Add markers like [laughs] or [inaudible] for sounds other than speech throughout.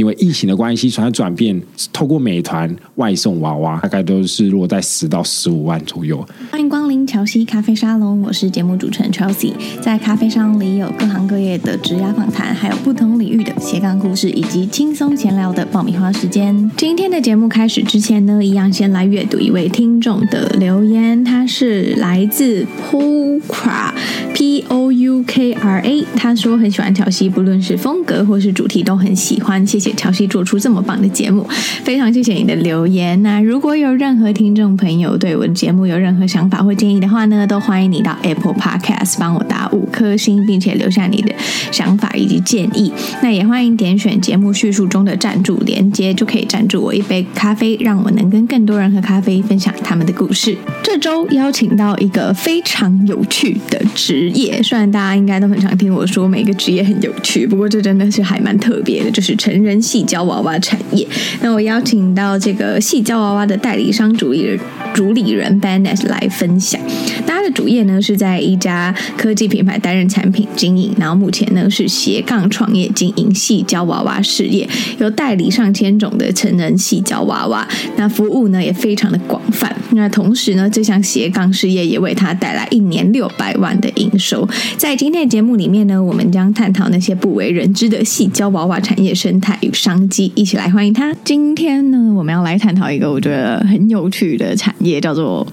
因为疫情的关系，所以转变透过美团外送娃娃，大概都是落在十到十五万左右。欢迎光临乔西咖啡沙龙，我是节目主持人 Chelsea。在咖啡沙龙里有各行各业的职涯访谈，还有不同领域的斜杠故事，以及轻松闲聊的爆米花时间。今天的节目开始之前呢，一样先来阅读一位听众的留言，他是来自 Poukra P O U K R A，他说很喜欢乔西，不论是风格或是主题都很喜欢。谢谢乔西做出这么棒的节目，非常谢谢你的留言。那如果有任何听众朋友对我的节目有任何想法或建议的话呢，都欢迎你到 Apple Podcast 帮我打五颗星，并且留下你的想法以及建议。那也欢迎点选节目叙述中的赞助连接，就可以赞助我一杯咖啡，让我能跟更多人喝咖啡，分享他们的故事。这周邀请到一个非常有趣的职业，虽然大家应该都很常听我说每个职业很有趣，不过这真的是还蛮特别的，就是成人细胶娃娃产业。那我邀请到这个细胶娃娃的代理商主理人主理人 Bennett 来分享。他的主业呢是在一家科技品牌担任产品经营，然后目前呢是斜杠创业经营细胶娃娃事业，有代理上千种的成人细胶娃娃，那服务呢也非常的广泛。那同时呢，这项斜杠事业也为他带来一年六百万的营收。在今天的节目里面呢，我们将探讨那些不为人知的细胶娃娃产业生态与商机，一起来欢迎他。今天呢，我们要来探讨一个我觉得很有趣的产业，叫做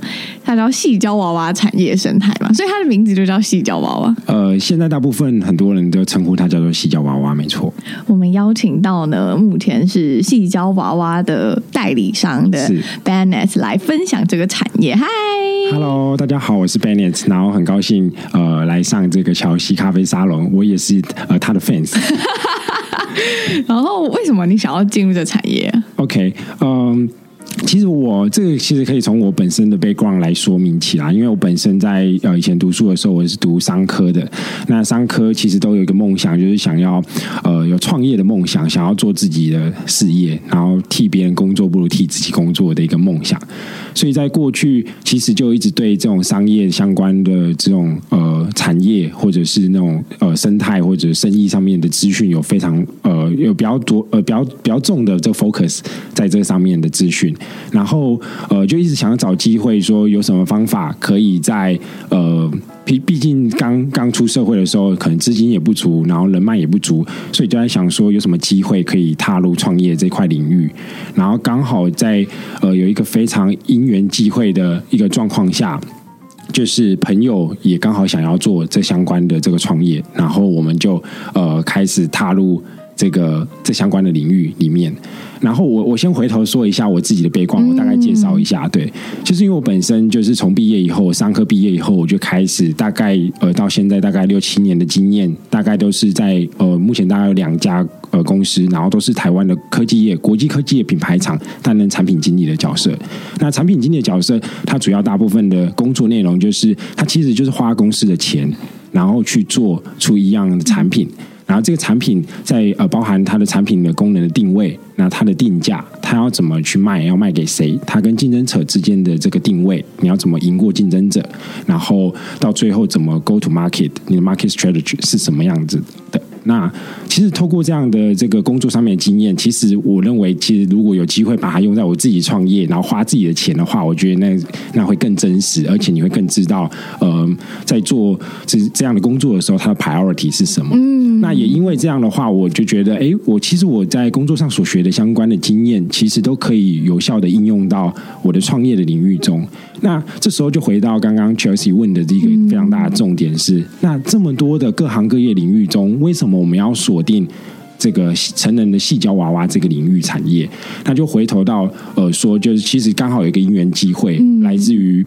它叫细胶娃娃产业生态嘛，所以它的名字就叫细胶娃娃。呃，现在大部分很多人都称呼它叫做细胶娃娃，没错。我们邀请到呢，目前是细胶娃娃的代理商的 Bennett 来分享这个产业。嗨，Hello，大家好，我是 Bennett，然后很高兴呃来上这个乔西咖啡沙龙，我也是呃他的 fans。然后为什么你想要进入这产业？OK，嗯。其实我这个其实可以从我本身的 background 来说明起来，因为我本身在呃以前读书的时候，我是读商科的。那商科其实都有一个梦想，就是想要呃有创业的梦想，想要做自己的事业，然后替别人工作不如替自己工作的一个梦想。所以在过去，其实就一直对这种商业相关的这种呃产业，或者是那种呃生态或者生意上面的资讯，有非常呃有比较多呃比较比较重的这个 focus 在这上面的资讯。然后呃就一直想要找机会，说有什么方法可以在呃。毕毕竟刚刚出社会的时候，可能资金也不足，然后人脉也不足，所以就在想说有什么机会可以踏入创业这块领域。然后刚好在呃有一个非常因缘际会的一个状况下，就是朋友也刚好想要做这相关的这个创业，然后我们就呃开始踏入这个这相关的领域里面。然后我我先回头说一下我自己的背景，我大概介绍一下。对，就是因为我本身就是从毕业以后，商科毕业以后，我就开始大概呃到现在大概六七年的经验，大概都是在呃目前大概有两家呃公司，然后都是台湾的科技业、国际科技业品牌厂担任产品经理的角色。那产品经理的角色，它主要大部分的工作内容就是，它其实就是花公司的钱，然后去做出一样的产品。然后这个产品在呃包含它的产品的功能的定位，那它的定价，它要怎么去卖，要卖给谁？它跟竞争者之间的这个定位，你要怎么赢过竞争者？然后到最后怎么 go to market？你的 market strategy 是什么样子的？那其实透过这样的这个工作上面的经验，其实我认为，其实如果有机会把它用在我自己创业，然后花自己的钱的话，我觉得那那会更真实，而且你会更知道，呃，在做这这样的工作的时候，它的 priority 是什么。嗯，那也因为这样的话，我就觉得，哎，我其实我在工作上所学的相关的经验，其实都可以有效的应用到我的创业的领域中。那这时候就回到刚刚 Chelsea 问的这个非常大的重点是：那这么多的各行各业领域中，为什么我们要锁定这个成人的细胶娃娃这个领域产业？那就回头到呃说，就是其实刚好有一个因缘机会，来自于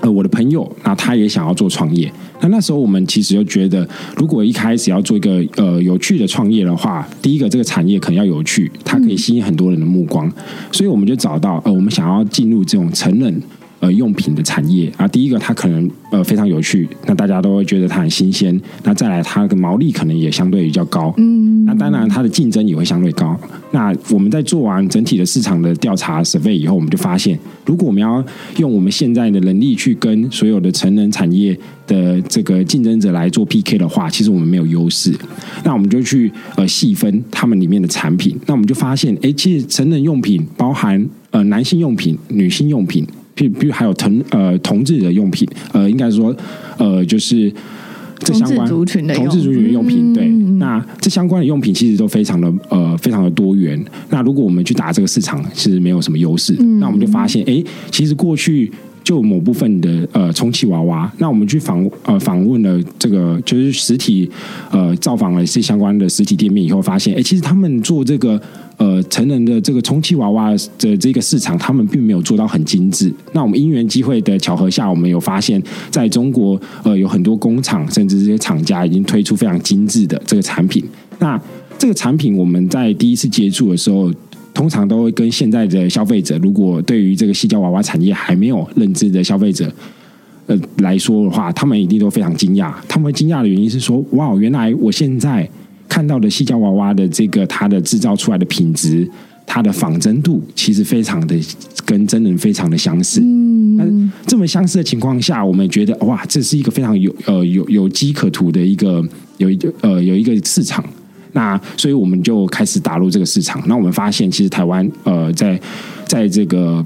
呃我的朋友，那他也想要做创业。那那时候我们其实就觉得，如果一开始要做一个呃有趣的创业的话，第一个这个产业可能要有趣，它可以吸引很多人的目光，所以我们就找到呃我们想要进入这种成人。呃用品的产业啊。第一个，它可能呃非常有趣，那大家都会觉得它很新鲜。那再来，它的毛利可能也相对比较高。嗯，那当然它的竞争也会相对高。那我们在做完整体的市场的调查 survey 以后，我们就发现，如果我们要用我们现在的能力去跟所有的成人产业的这个竞争者来做 PK 的话，其实我们没有优势。那我们就去呃细分他们里面的产品，那我们就发现，哎，其实成人用品包含呃男性用品、女性用品，比比如还有同呃同志的用品，呃，应该说呃就是这相关同志族群的同志族群的用品，对，那这相关的用品其实都非常的呃非常的多元。那如果我们去打这个市场，其实没有什么优势。那我们就发现，哎，其实过去。就某部分的呃充气娃娃，那我们去访呃访问了这个就是实体呃造访了一些相关的实体店面以后，发现哎，其实他们做这个呃成人的这个充气娃娃的这个市场，他们并没有做到很精致。那我们因缘机会的巧合下，我们有发现，在中国呃有很多工厂甚至这些厂家已经推出非常精致的这个产品。那这个产品我们在第一次接触的时候。通常都会跟现在的消费者，如果对于这个矽胶娃娃产业还没有认知的消费者，呃来说的话，他们一定都非常惊讶。他们惊讶的原因是说，哇，原来我现在看到的西郊娃娃的这个它的制造出来的品质，它的仿真度，其实非常的跟真人非常的相似。嗯，那这么相似的情况下，我们觉得哇，这是一个非常有呃有有机可图的一个有一个呃有一个市场。那所以我们就开始打入这个市场。那我们发现，其实台湾呃，在在这个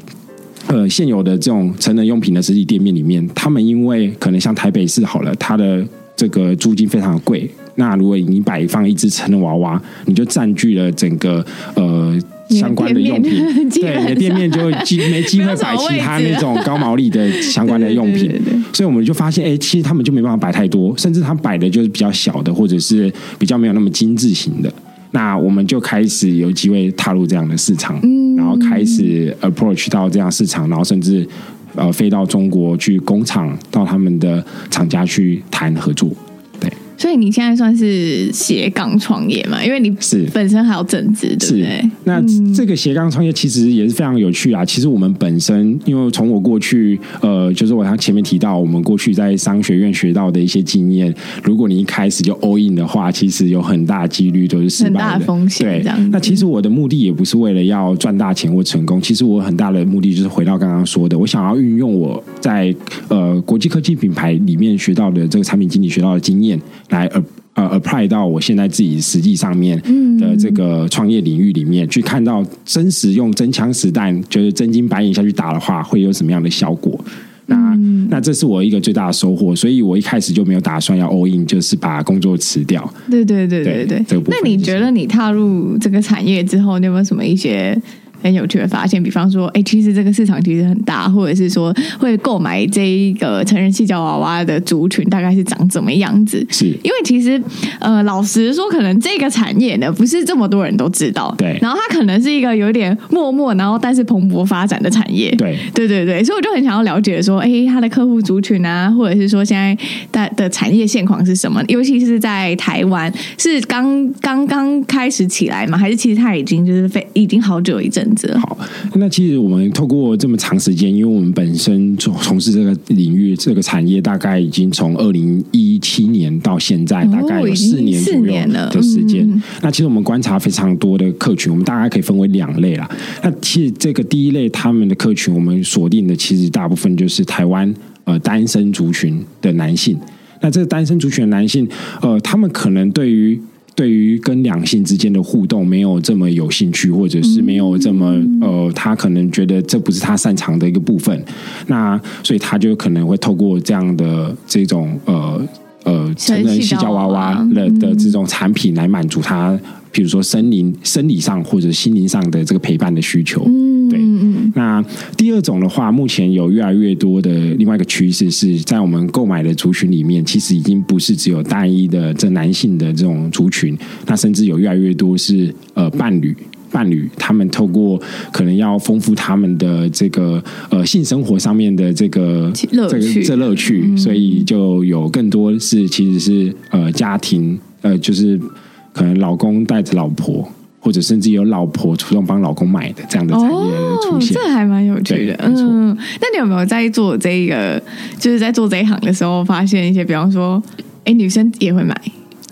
呃现有的这种成人用品的实体店面里面，他们因为可能像台北市好了，它的这个租金非常的贵。那如果你摆放一只成人娃娃，你就占据了整个呃。相关的用品，[laughs] 对，你的店面就机没机会摆其他那种高毛利的相关的用品，[laughs] 所以我们就发现，哎，其实他们就没办法摆太多，甚至他摆的就是比较小的，或者是比较没有那么精致型的。那我们就开始有机会踏入这样的市场，然后开始 approach 到这样市场，然后甚至呃飞到中国去工厂，到他们的厂家去谈合作。所以你现在算是斜杠创业嘛？因为你是本身还有正职，对不对？那这个斜杠创业其实也是非常有趣啊。其实我们本身，因为从我过去，呃，就是我像前面提到，我们过去在商学院学到的一些经验，如果你一开始就 all in 的话，其实有很大几率都是失败的，很大的风险。对，那其实我的目的也不是为了要赚大钱或成功，其实我很大的目的就是回到刚刚说的，我想要运用我在呃国际科技品牌里面学到的这个产品经理学到的经验。来呃呃 apply 到我现在自己实际上面的这个创业领域里面，去看到真实用真枪实弹，就是真金白银下去打的话，会有什么样的效果？那那这是我一个最大的收获，所以我一开始就没有打算要 all in，就是把工作辞掉。对对对对对，这个。那你觉得你踏入这个产业之后，你有没有什么一些？很有趣的发现，比方说，哎，其实这个市场其实很大，或者是说，会购买这一个成人气胶娃娃的族群大概是长怎么样子？是，因为其实，呃，老实说，可能这个产业呢，不是这么多人都知道。对。然后它可能是一个有点默默，然后但是蓬勃发展的产业。对。对对对，所以我就很想要了解说，哎，它的客户族群啊，或者是说现在的的产业现况是什么？尤其是在台湾，是刚刚刚开始起来吗？还是其实它已经就是非已经好久一阵？好，那其实我们透过这么长时间，因为我们本身从从事这个领域、这个产业，大概已经从二零一七年到现在，大概有四年左右的时间。哦、那其实我们观察非常多的客群，我们大概可以分为两类啦。那其实这个第一类他们的客群，我们锁定的其实大部分就是台湾呃单身族群的男性。那这个单身族群的男性，呃，他们可能对于对于跟两性之间的互动没有这么有兴趣，或者是没有这么呃，他可能觉得这不是他擅长的一个部分，那所以他就可能会透过这样的这种呃呃成人矽胶娃娃的的这种产品来满足他。比如说，生灵、生理上或者心灵上的这个陪伴的需求。那第二种的话，目前有越来越多的另外一个趋势是在我们购买的族群里面，其实已经不是只有单一的这男性的这种族群，那甚至有越来越多是呃伴侣，伴侣他们透过可能要丰富他们的这个呃性生活上面的这个乐趣，这乐趣，所以就有更多是其实是呃家庭呃就是。可能老公带着老婆，或者甚至有老婆主动帮老公买的这样的产业出现，哦、这还蛮有趣的。嗯，那你有没有在做这个，就是在做这一行的时候，发现一些，比方说，哎，女生也会买，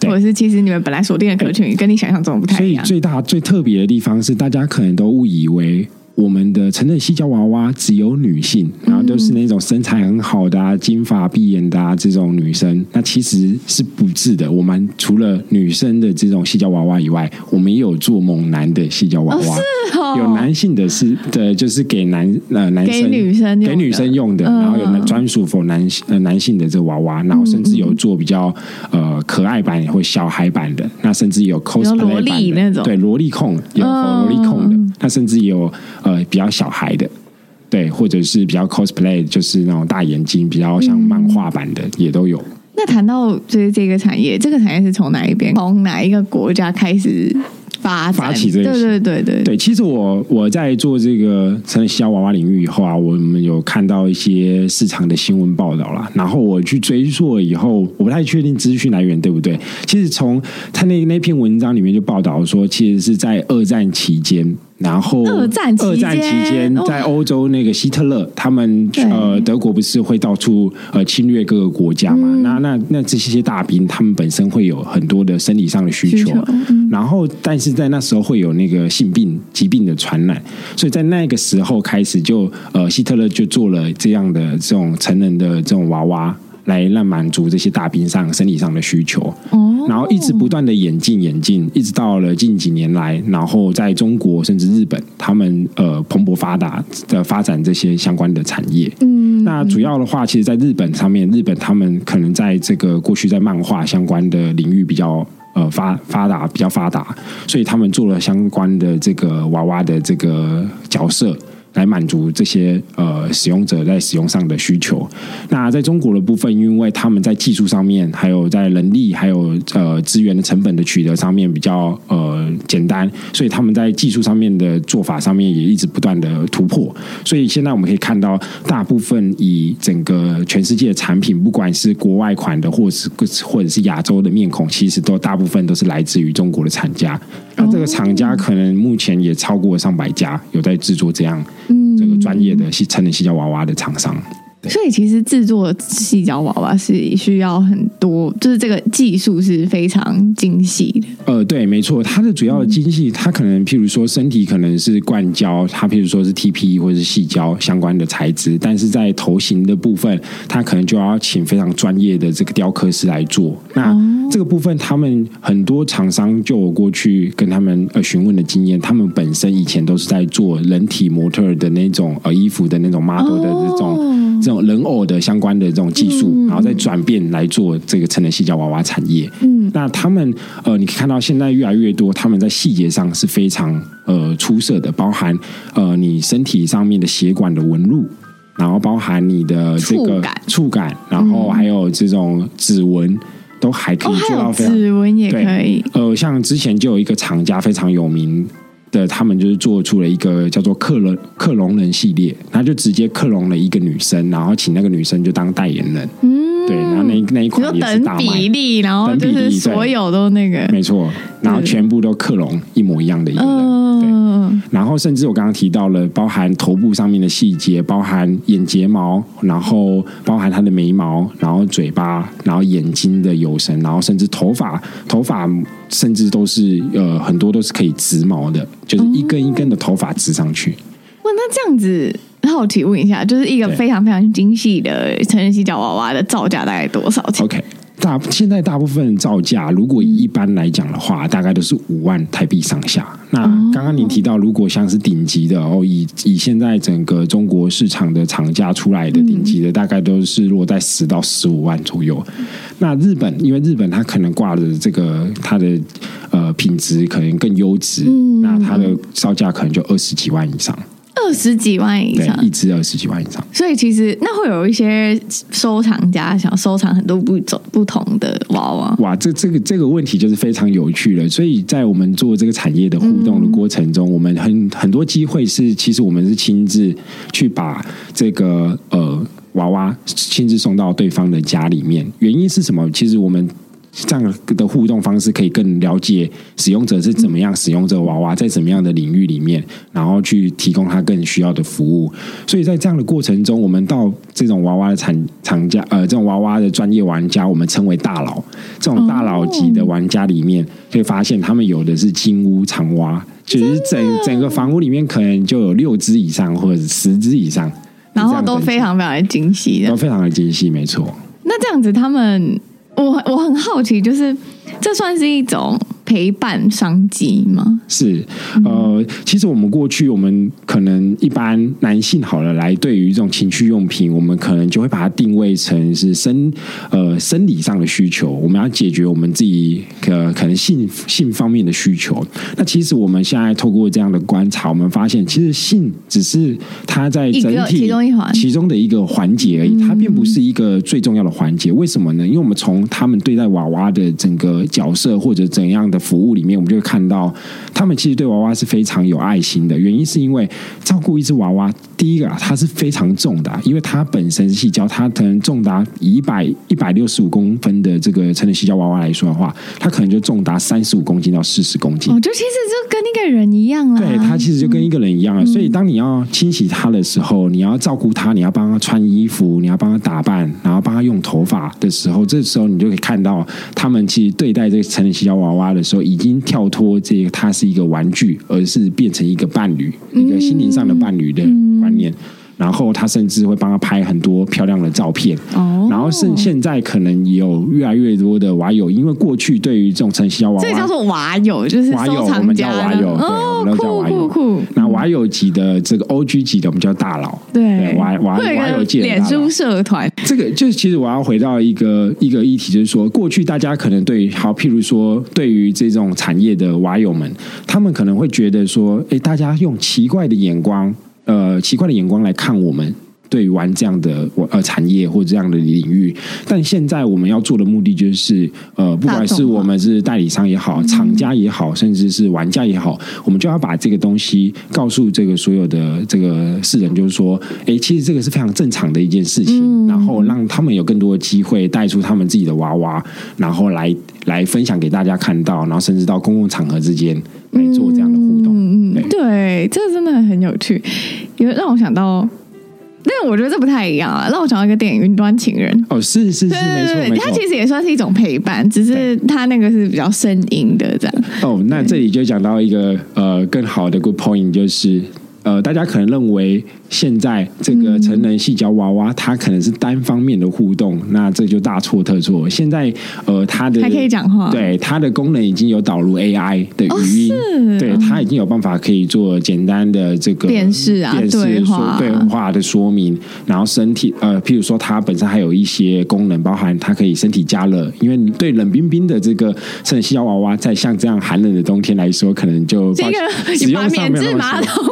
或者是其实你们本来锁定的客群跟你想象中不太一样。所以最大最特别的地方是，大家可能都误以为。我们的成人矽胶娃娃只有女性，然后都是那种身材很好的啊、金发碧眼的啊这种女生。那其实是不是的。我们除了女生的这种矽胶娃娃以外，我们也有做猛男的矽胶娃娃。哦是哦、有男性的是的，就是给男呃男生给女生给女生用的，然后有专属 for 男呃男性的这个娃娃，然后甚至有做比较呃可爱版或小孩版的，那甚至有 cosplay 版的那种，对萝莉控有萝莉控的，那甚至有。呃，比较小孩的，对，或者是比较 cosplay，就是那种大眼睛，比较像漫画版的，嗯、也都有。那谈到就是这个产业，这个产业是从哪一边，从哪一个国家开始？发，发起这个，对对对对对。其实我我在做这个成人矽胶娃娃领域以后啊，我们有看到一些市场的新闻报道啦。然后我去追溯以后，我不太确定资讯来源对不对。其实从他那那篇文章里面就报道说，其实是在二战期间。然后，二战期间，期间在欧洲那个希特勒，他们呃德国不是会到处呃侵略各个国家嘛？嗯、那那那这些大兵，他们本身会有很多的生理上的需求，需求嗯、然后但是在那时候会有那个性病疾病的传染，所以在那个时候开始就呃希特勒就做了这样的这种成人的这种娃娃。来让满足这些大兵上生理上的需求，哦，然后一直不断的演进演进，一直到了近几年来，然后在中国甚至日本，他们呃蓬勃发达的发展这些相关的产业。嗯，那主要的话，其实，在日本上面，日本他们可能在这个过去在漫画相关的领域比较呃发发达比较发达，所以他们做了相关的这个娃娃的这个角色。来满足这些呃使用者在使用上的需求。那在中国的部分，因为他们在技术上面，还有在人力，还有呃资源的成本的取得上面比较呃简单，所以他们在技术上面的做法上面也一直不断的突破。所以现在我们可以看到，大部分以整个全世界的产品，不管是国外款的，或是或者是亚洲的面孔，其实都大部分都是来自于中国的厂家。那这个厂家可能目前也超过上百家有在制作这样。嗯，这个专业的成人矽胶娃娃的厂商，所以其实制作细胶娃娃是需要很多，就是这个技术是非常精细的。呃，对，没错，它的主要的精细，它可能譬如说身体可能是灌胶，它譬如说是 TPE 或者是细胶相关的材质，但是在头型的部分，它可能就要请非常专业的这个雕刻师来做。那、哦这个部分，他们很多厂商就我过去跟他们呃询问的经验，他们本身以前都是在做人体模特的那种呃衣服的那种 model 的这种、哦、这种人偶的相关的这种技术，嗯、然后再转变来做这个成人细胶娃娃产业。嗯，那他们呃，你可以看到现在越来越多，他们在细节上是非常呃出色的，包含呃你身体上面的血管的纹路，然后包含你的这个触感，触感，然后还有这种指纹。都还可以做到非常，指纹也可以。呃，像之前就有一个厂家非常有名的，他们就是做出了一个叫做克隆克隆人系列，他就直接克隆了一个女生，然后请那个女生就当代言人。嗯，对，然后那那一款也是大卖，等比例，然后就是所有都那个，没错，然后全部都克隆一模一样的一个人。嗯、对。然后，甚至我刚刚提到了，包含头部上面的细节，包含眼睫毛，然后包含他的眉毛，然后嘴巴，然后眼睛的有神，然后甚至头发，头发甚至都是呃很多都是可以植毛的，就是一根一根的头发植上去。哇，那这样子，那我提问一下，就是一个非常非常精细的成人洗脚娃娃的造价大概多少钱？OK。大现在大部分造价，如果一般来讲的话，大概都是五万台币上下。那刚刚您提到，如果像是顶级的哦，以以现在整个中国市场的厂家出来的顶级的，大概都是落在十到十五万左右。那日本，因为日本它可能挂的这个它的呃品质可能更优质，那它的造价可能就二十几万以上。二十几万以上，一只二十几万以上。所以其实那会有一些收藏家想收藏很多不种不同的娃娃。哇，这这个这个问题就是非常有趣了。所以在我们做这个产业的互动的过程中，嗯、我们很很多机会是，其实我们是亲自去把这个呃娃娃亲自送到对方的家里面。原因是什么？其实我们。这样的互动方式，可以更了解使用者是怎么样使用这个娃娃，在什么样的领域里面，然后去提供他更需要的服务。所以在这样的过程中，我们到这种娃娃的厂厂家，呃，这种娃娃的专业玩家，我们称为大佬。这种大佬级的玩家里面，会发现他们有的是金屋藏娃，就是整整个房屋里面可能就有六只以上或者十只以上，然后都非常非常的精细，都非常的精细，没错。那这样子，他们。我我很好奇，就是这算是一种。陪伴商机吗？是，呃，其实我们过去，我们可能一般男性好了，来对于这种情趣用品，我们可能就会把它定位成是生呃生理上的需求，我们要解决我们自己可可能性性方面的需求。那其实我们现在透过这样的观察，我们发现，其实性只是它在整体其中一环其中的一个环节而已，它并不是一个最重要的环节。为什么呢？因为我们从他们对待娃娃的整个角色或者怎样的。服务里面，我们就会看到他们其实对娃娃是非常有爱心的。原因是因为照顾一只娃娃，第一个啊，它是非常重的，因为它本身是细胶，它可能重达一百一百六十五公分的这个成人细胶娃娃来说的话，它可能就重达三十五公斤到四十公斤。哦，就其实就跟一个人一样了。对，它其实就跟一个人一样了。嗯、所以当你要清洗它的时候，你要照顾它，你要帮它穿衣服，你要帮它打扮，然后帮它用头发的时候，这时候你就可以看到他们其实对待这个成人细胶娃娃的时候。已经跳脱这个，它是一个玩具，而是变成一个伴侣，一个心灵上的伴侣的观念。然后他甚至会帮他拍很多漂亮的照片。哦，然后甚现在可能有越来越多的娃友，因为过去对于这种成矽娃娃，这叫做娃友，就是娃友，我们叫娃友，对，我们都叫娃友。酷，那娃友级的这个 OG 级的，我们叫大佬。对，娃娃娃友界脸书社团。这个就是其实我要回到一个一个议题，就是说过去大家可能对好，譬如说对于这种产业的娃友们，他们可能会觉得说，哎，大家用奇怪的眼光。呃，奇怪的眼光来看我们，对于玩这样的呃产业或这样的领域，但现在我们要做的目的就是，呃，不管是我们是代理商也好，厂家也好，甚至是玩家也好，我们就要把这个东西告诉这个所有的这个世人，就是说，哎，其实这个是非常正常的一件事情，然后让他们有更多的机会带出他们自己的娃娃，然后来来分享给大家看到，然后甚至到公共场合之间来做这样的互动。嗯对，这个真的很有趣，因为让我想到，但我觉得这不太一样啊。让我想到一个电影《云端情人》哦，是是是，对对对，没错，它其实也算是一种陪伴，只是它那个是比较声音的这样。哦，那这里就讲到一个呃更好的 good point，就是呃，大家可能认为。现在这个成人细胶娃娃，它可能是单方面的互动，那这就大错特错。现在呃，它的还可以讲话，对它的功能已经有导入 AI 的语音，哦、对它已经有办法可以做简单的这个辨识啊，辨识对话对话的说明。然后身体呃，譬如说它本身还有一些功能，包含它可以身体加热，因为你对冷冰冰的这个成人细胶娃娃，在像这样寒冷的冬天来说，可能就这个使用上面免治马桶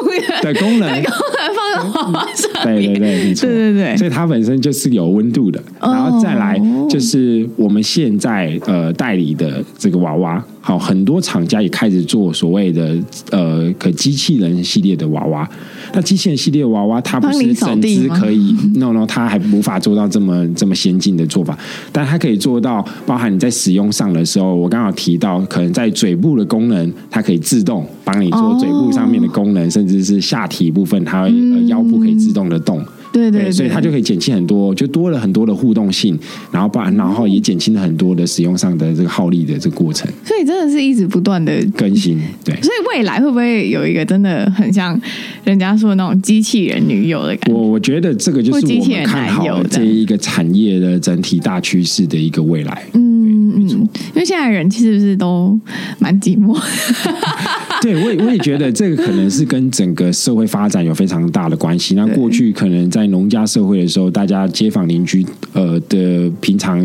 的功能，[laughs] 功能放在。对对对，[laughs] 没错，对对对，所以它本身就是有温度的，然后再来就是我们现在呃代理的这个娃娃，好，很多厂家也开始做所谓的呃可机器人系列的娃娃。那机器人系列的娃娃，它不是整只可以，no no，它还无法做到这么这么先进的做法，但它可以做到，包含你在使用上的时候，我刚好提到，可能在嘴部的功能，它可以自动帮你做嘴部上面的功能，甚至是下体部分，它会腰部可以自动的动。对对，对，所以它就可以减轻很多，就多了很多的互动性，然后把然后也减轻了很多的使用上的这个耗力的这个过程。所以真的是一直不断的更新，对。所以未来会不会有一个真的很像人家说的那种机器人女友的感觉？我我觉得这个就是我们看好这一个产业的整体大趋势的一个未来。嗯嗯，因为现在人其实是都蛮寂寞。[laughs] 对，我也我也觉得这个可能是跟整个社会发展有非常大的关系。那过去可能在农家社会的时候，大家街坊邻居呃的平常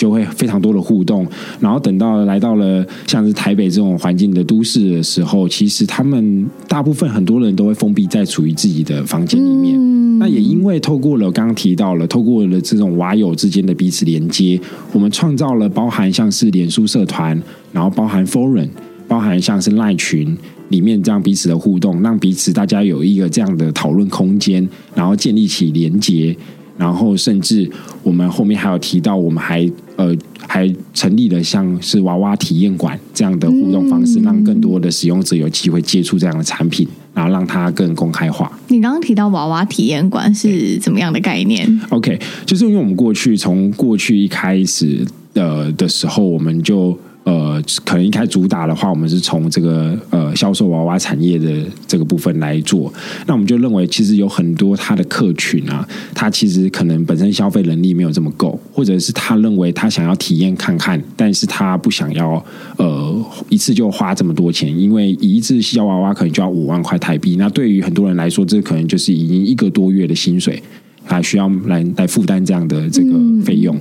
就会非常多的互动，然后等到来到了像是台北这种环境的都市的时候，其实他们大部分很多人都会封闭在处于自己的房间里面。嗯、那也因为透过了刚刚提到了，透过了这种娃友之间的彼此连接，我们创造了包含像是脸书社团，然后包含 Forum。包含像是赖群里面这样彼此的互动，让彼此大家有一个这样的讨论空间，然后建立起连结，然后甚至我们后面还有提到，我们还呃还成立了像是娃娃体验馆这样的互动方式，嗯、让更多的使用者有机会接触这样的产品，然后让它更公开化。你刚刚提到娃娃体验馆是怎么样的概念？OK，就是因为我们过去从过去一开始的的时候，我们就。呃，可能一开始主打的话，我们是从这个呃销售娃娃产业的这个部分来做。那我们就认为，其实有很多他的客群啊，他其实可能本身消费能力没有这么够，或者是他认为他想要体验看看，但是他不想要呃一次就花这么多钱，因为一次小娃娃可能就要五万块台币。那对于很多人来说，这可能就是已经一个多月的薪水。还需要来来负担这样的这个费用，嗯、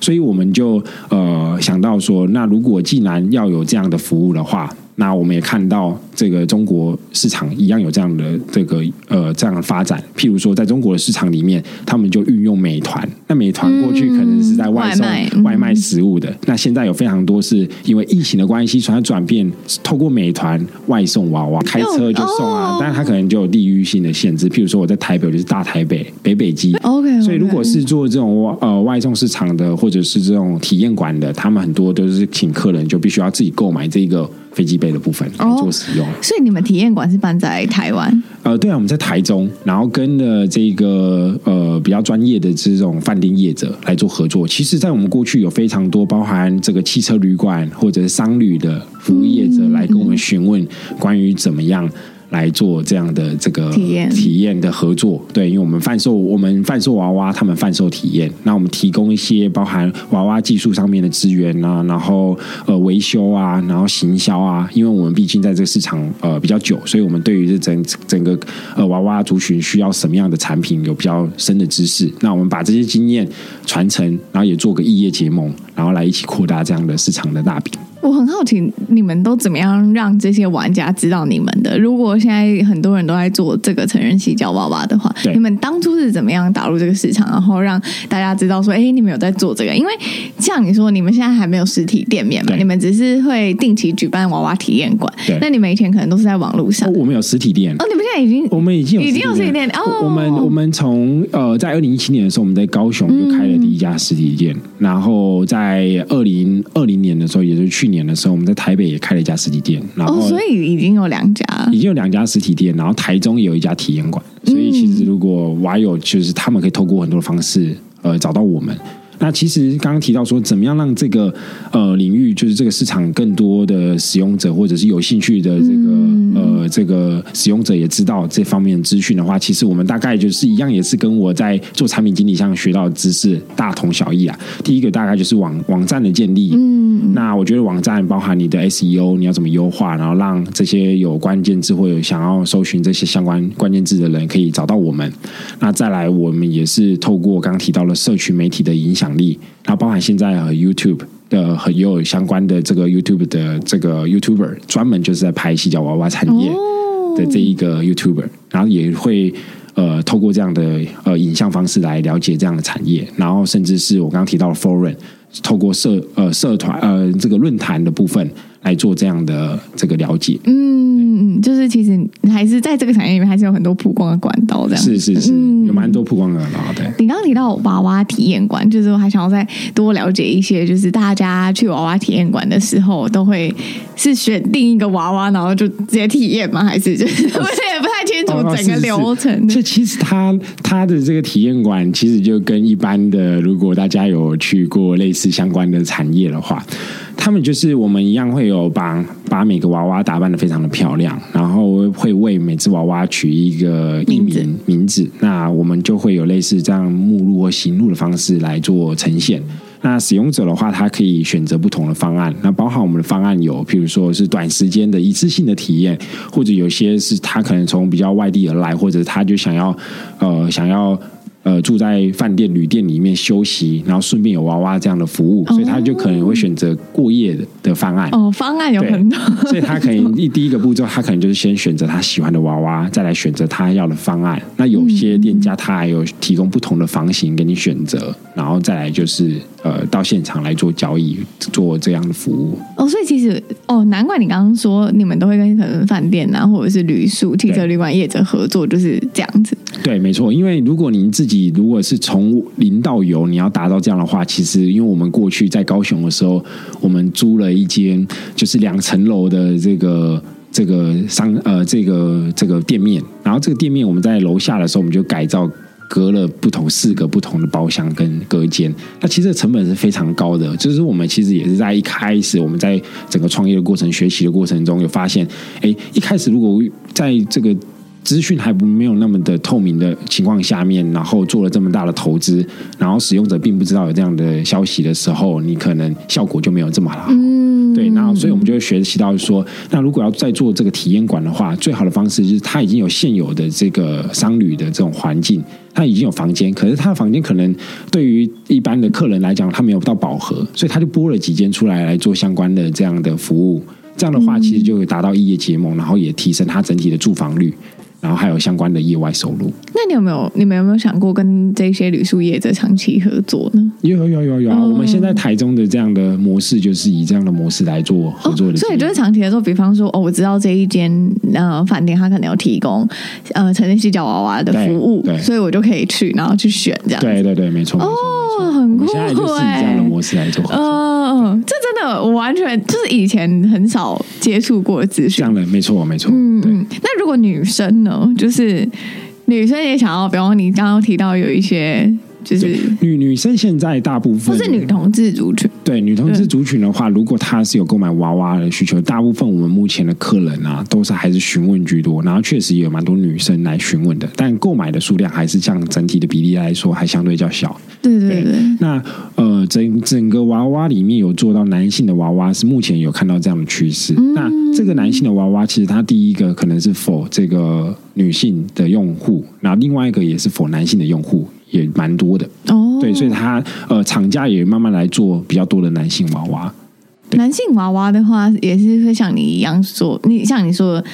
所以我们就呃想到说，那如果既然要有这样的服务的话。那我们也看到，这个中国市场一样有这样的这个呃这样的发展。譬如说，在中国的市场里面，他们就运用美团。那美团过去可能是在外送、嗯、外卖食物的，嗯、那现在有非常多是因为疫情的关系，所以它转变透过美团外送娃娃，开车就送啊。但是它可能就有地域性的限制，譬如说我在台北就是大台北北北基。OK，所以如果是做这种呃外送市场的，或者是这种体验馆的，他们很多都是请客人就必须要自己购买这个。飞机杯的部分来做使用。哦，所以你们体验馆是办在台湾？呃，对啊，我们在台中，然后跟了这个呃比较专业的这种饭店业者来做合作。其实，在我们过去有非常多包含这个汽车旅馆或者是商旅的服务业者来跟我们询问关于怎么样。来做这样的这个体验。体验的合作，对，因为我们贩售我们贩售娃娃，他们贩售体验，那我们提供一些包含娃娃技术上面的资源啊，然后呃维修啊，然后行销啊，因为我们毕竟在这个市场呃比较久，所以我们对于这整整个呃娃娃族群需要什么样的产品有比较深的知识，那我们把这些经验传承，然后也做个异业结盟，然后来一起扩大这样的市场的大饼。我很好奇，你们都怎么样让这些玩家知道你们的？如果现在很多人都在做这个成人洗脚娃娃的话，对你们当初是怎么样打入这个市场，然后让大家知道说，哎，你们有在做这个？因为像你说，你们现在还没有实体店面嘛，你们只是会定期举办娃娃体验馆。对那你们以前可能都是在网络上。哦，我们有实体店。哦，你们现在已经，我们已经有已经有实体店。哦，我们我们从呃，在二零一七年的时候，我们在高雄就开了第一家实体店，嗯、然后在二零二零年的时候，也就是去年的时候，我们在台。北也开了一家实体店，然后、哦、所以已经有两家，已经有两家实体店，然后台中也有一家体验馆。所以其实如果网友就是他们可以透过很多的方式呃找到我们。那其实刚刚提到说，怎么样让这个呃领域，就是这个市场更多的使用者或者是有兴趣的这个、嗯、呃这个使用者也知道这方面的资讯的话，其实我们大概就是一样，也是跟我在做产品经理上学到的知识大同小异啊。第一个大概就是网网站的建立，嗯，那我觉得网站包含你的 SEO，你要怎么优化，然后让这些有关键字或者想要搜寻这些相关关键字的人可以找到我们。那再来，我们也是透过刚刚提到了社群媒体的影响。力，然后包含现在和 YouTube 的很有相关的这个 YouTube 的这个 YouTuber，专门就是在拍洗脚娃娃产业的这一个 YouTuber，然后也会呃透过这样的呃影像方式来了解这样的产业，然后甚至是我刚刚提到的 Foreign 透过社呃社团呃这个论坛的部分。来做这样的这个了解，嗯，嗯就是其实还是在这个产业里面，还是有很多曝光的管道，这样是是是，嗯、有蛮多曝光的管道。对，你刚刚提到娃娃体验馆，就是我还想要再多了解一些，就是大家去娃娃体验馆的时候，都会是选定一个娃娃，然后就直接体验吗？还是就是 [laughs] 我也不太清楚整个流程。这、哦、其实它它的这个体验馆，其实就跟一般的，如果大家有去过类似相关的产业的话。他们就是我们一样会有把把每个娃娃打扮得非常的漂亮，然后会为每只娃娃取一个艺名名字，名字。那我们就会有类似这样目录或行路的方式来做呈现。那使用者的话，他可以选择不同的方案。那包含我们的方案有，譬如说是短时间的一次性的体验，或者有些是他可能从比较外地而来，或者他就想要呃想要。呃，住在饭店、旅店里面休息，然后顺便有娃娃这样的服务，哦、所以他就可能会选择过夜的的方案。哦，方案有很多，[laughs] 所以他可能一第一个步骤，他可能就是先选择他喜欢的娃娃，再来选择他要的方案。那有些店家他还有提供不同的房型给你选择，然后再来就是呃到现场来做交易，做这样的服务。哦，所以其实哦，难怪你刚刚说你们都会跟可能饭店啊，或者是旅宿、汽车旅馆业者合作，就是这样子。对，没错。因为如果您自己如果是从零到有，你要达到这样的话，其实因为我们过去在高雄的时候，我们租了一间就是两层楼的这个这个商呃这个这个店面，然后这个店面我们在楼下的时候，我们就改造。隔了不同四个不同的包厢跟隔间，那其实成本是非常高的。就是我们其实也是在一开始，我们在整个创业的过程、学习的过程中，有发现，哎，一开始如果在这个资讯还不没有那么的透明的情况下面，然后做了这么大的投资，然后使用者并不知道有这样的消息的时候，你可能效果就没有这么好。嗯，对。然后，所以我们就会学习到说，那如果要再做这个体验馆的话，最好的方式就是它已经有现有的这个商旅的这种环境。他已经有房间，可是他的房间可能对于一般的客人来讲，他没有到饱和，所以他就拨了几间出来来做相关的这样的服务。这样的话，其实就会达到异业结盟，然后也提升他整体的住房率。然后还有相关的业外收入。那你有没有？你们有没有想过跟这些旅宿业者长期合作呢？有有有有有啊！嗯、我们现在台中的这样的模式，就是以这样的模式来做合作的、哦。所以就是长期合作，比方说，哦，我知道这一间呃饭店，它可能有提供呃成人矽胶娃娃的服务，对，对所以我就可以去，然后去选这样。对对对，没错。哦，很酷。现在就是以这样的模式来做合作。嗯，这真的我完全就是以前很少接触过的资讯。这样的没错没错。嗯嗯。那如果女生呢？就是女生也想要，比方你刚刚提到有一些，就是女女生现在大部分不是女同志族群。对女同志族群的话，如果她是有购买娃娃的需求，大部分我们目前的客人啊，都是还是询问居多。然后确实也有蛮多女生来询问的，但购买的数量还是像整体的比例来说，还相对较小。对对对，对。那呃，整整个娃娃里面有做到男性的娃娃，是目前有看到这样的趋势。嗯、那这个男性的娃娃，其实他第一个可能是 for 这个女性的用户，然后另外一个也是 for 男性的用户。也蛮多的哦，对，所以他呃，厂家也慢慢来做比较多的男性娃娃。男性娃娃的话，也是会像你一样做，你像你说的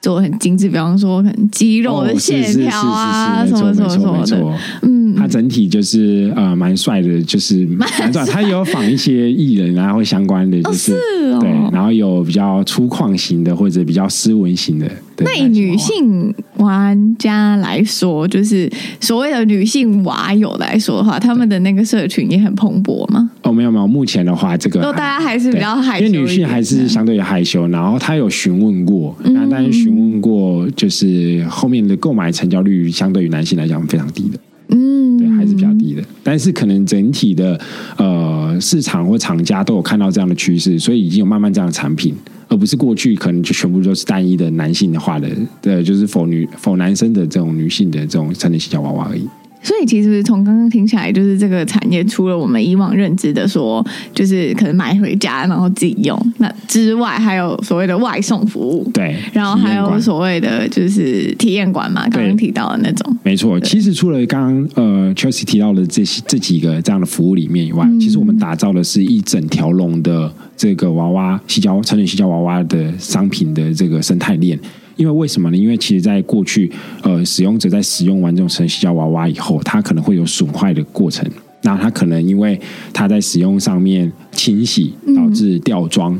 做很精致，比方说很肌肉的线条啊，什么什么什么的，嗯，它整体就是呃蛮帅的，就是 [laughs] 蛮帅。它有仿一些艺人啊，或相关的，就是、哦是哦、对，然后有比较粗犷型的，或者比较斯文型的。那以女性玩家来说，就是所谓的女性娃友来说的话，他们的那个社群也很蓬勃吗？哦，没有没有，目前的话，这个都大家还是比较害羞，因为女性还是相对害羞。然后他有询问过，那但是询问过，就是后面的购买成交率相对于男性来讲非常低的。嗯，对，还是比较低的。但是可能整体的呃市场或厂家都有看到这样的趋势，所以已经有慢慢这样的产品。而不是过去可能就全部都是单一的男性化的，对，就是否女否男生的这种女性的这种成人洗脚娃娃而已。所以其实从刚刚听起来，就是这个产业除了我们以往认知的说，就是可能买回家然后自己用，那之外还有所谓的外送服务，对，然后还有所谓的就是体验馆嘛，刚刚提到的那种，没错。其实除了刚刚呃 Chelsea 提到的这些这几个这样的服务里面以外，嗯、其实我们打造的是一整条龙的这个娃娃西郊成人西郊娃娃的商品的这个生态链。因为为什么呢？因为其实，在过去，呃，使用者在使用完这种神奇胶娃娃以后，它可能会有损坏的过程。那它可能因为它在使用上面清洗导致掉妆。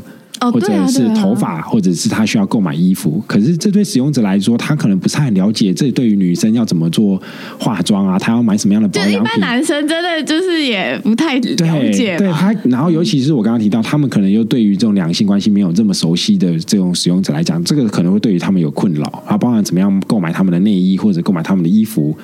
或者是头发，或者是他需要购买衣服，可是这对使用者来说，他可能不是很了解。这对于女生要怎么做化妆啊？他要买什么样的保养品？就一般男生真的就是也不太了解。对他，然后尤其是我刚刚提到，他们可能又对于这种两性关系没有这么熟悉的这种使用者来讲，这个可能会对于他们有困扰啊。包含怎么样购买他们的内衣，或者购买他们的衣服。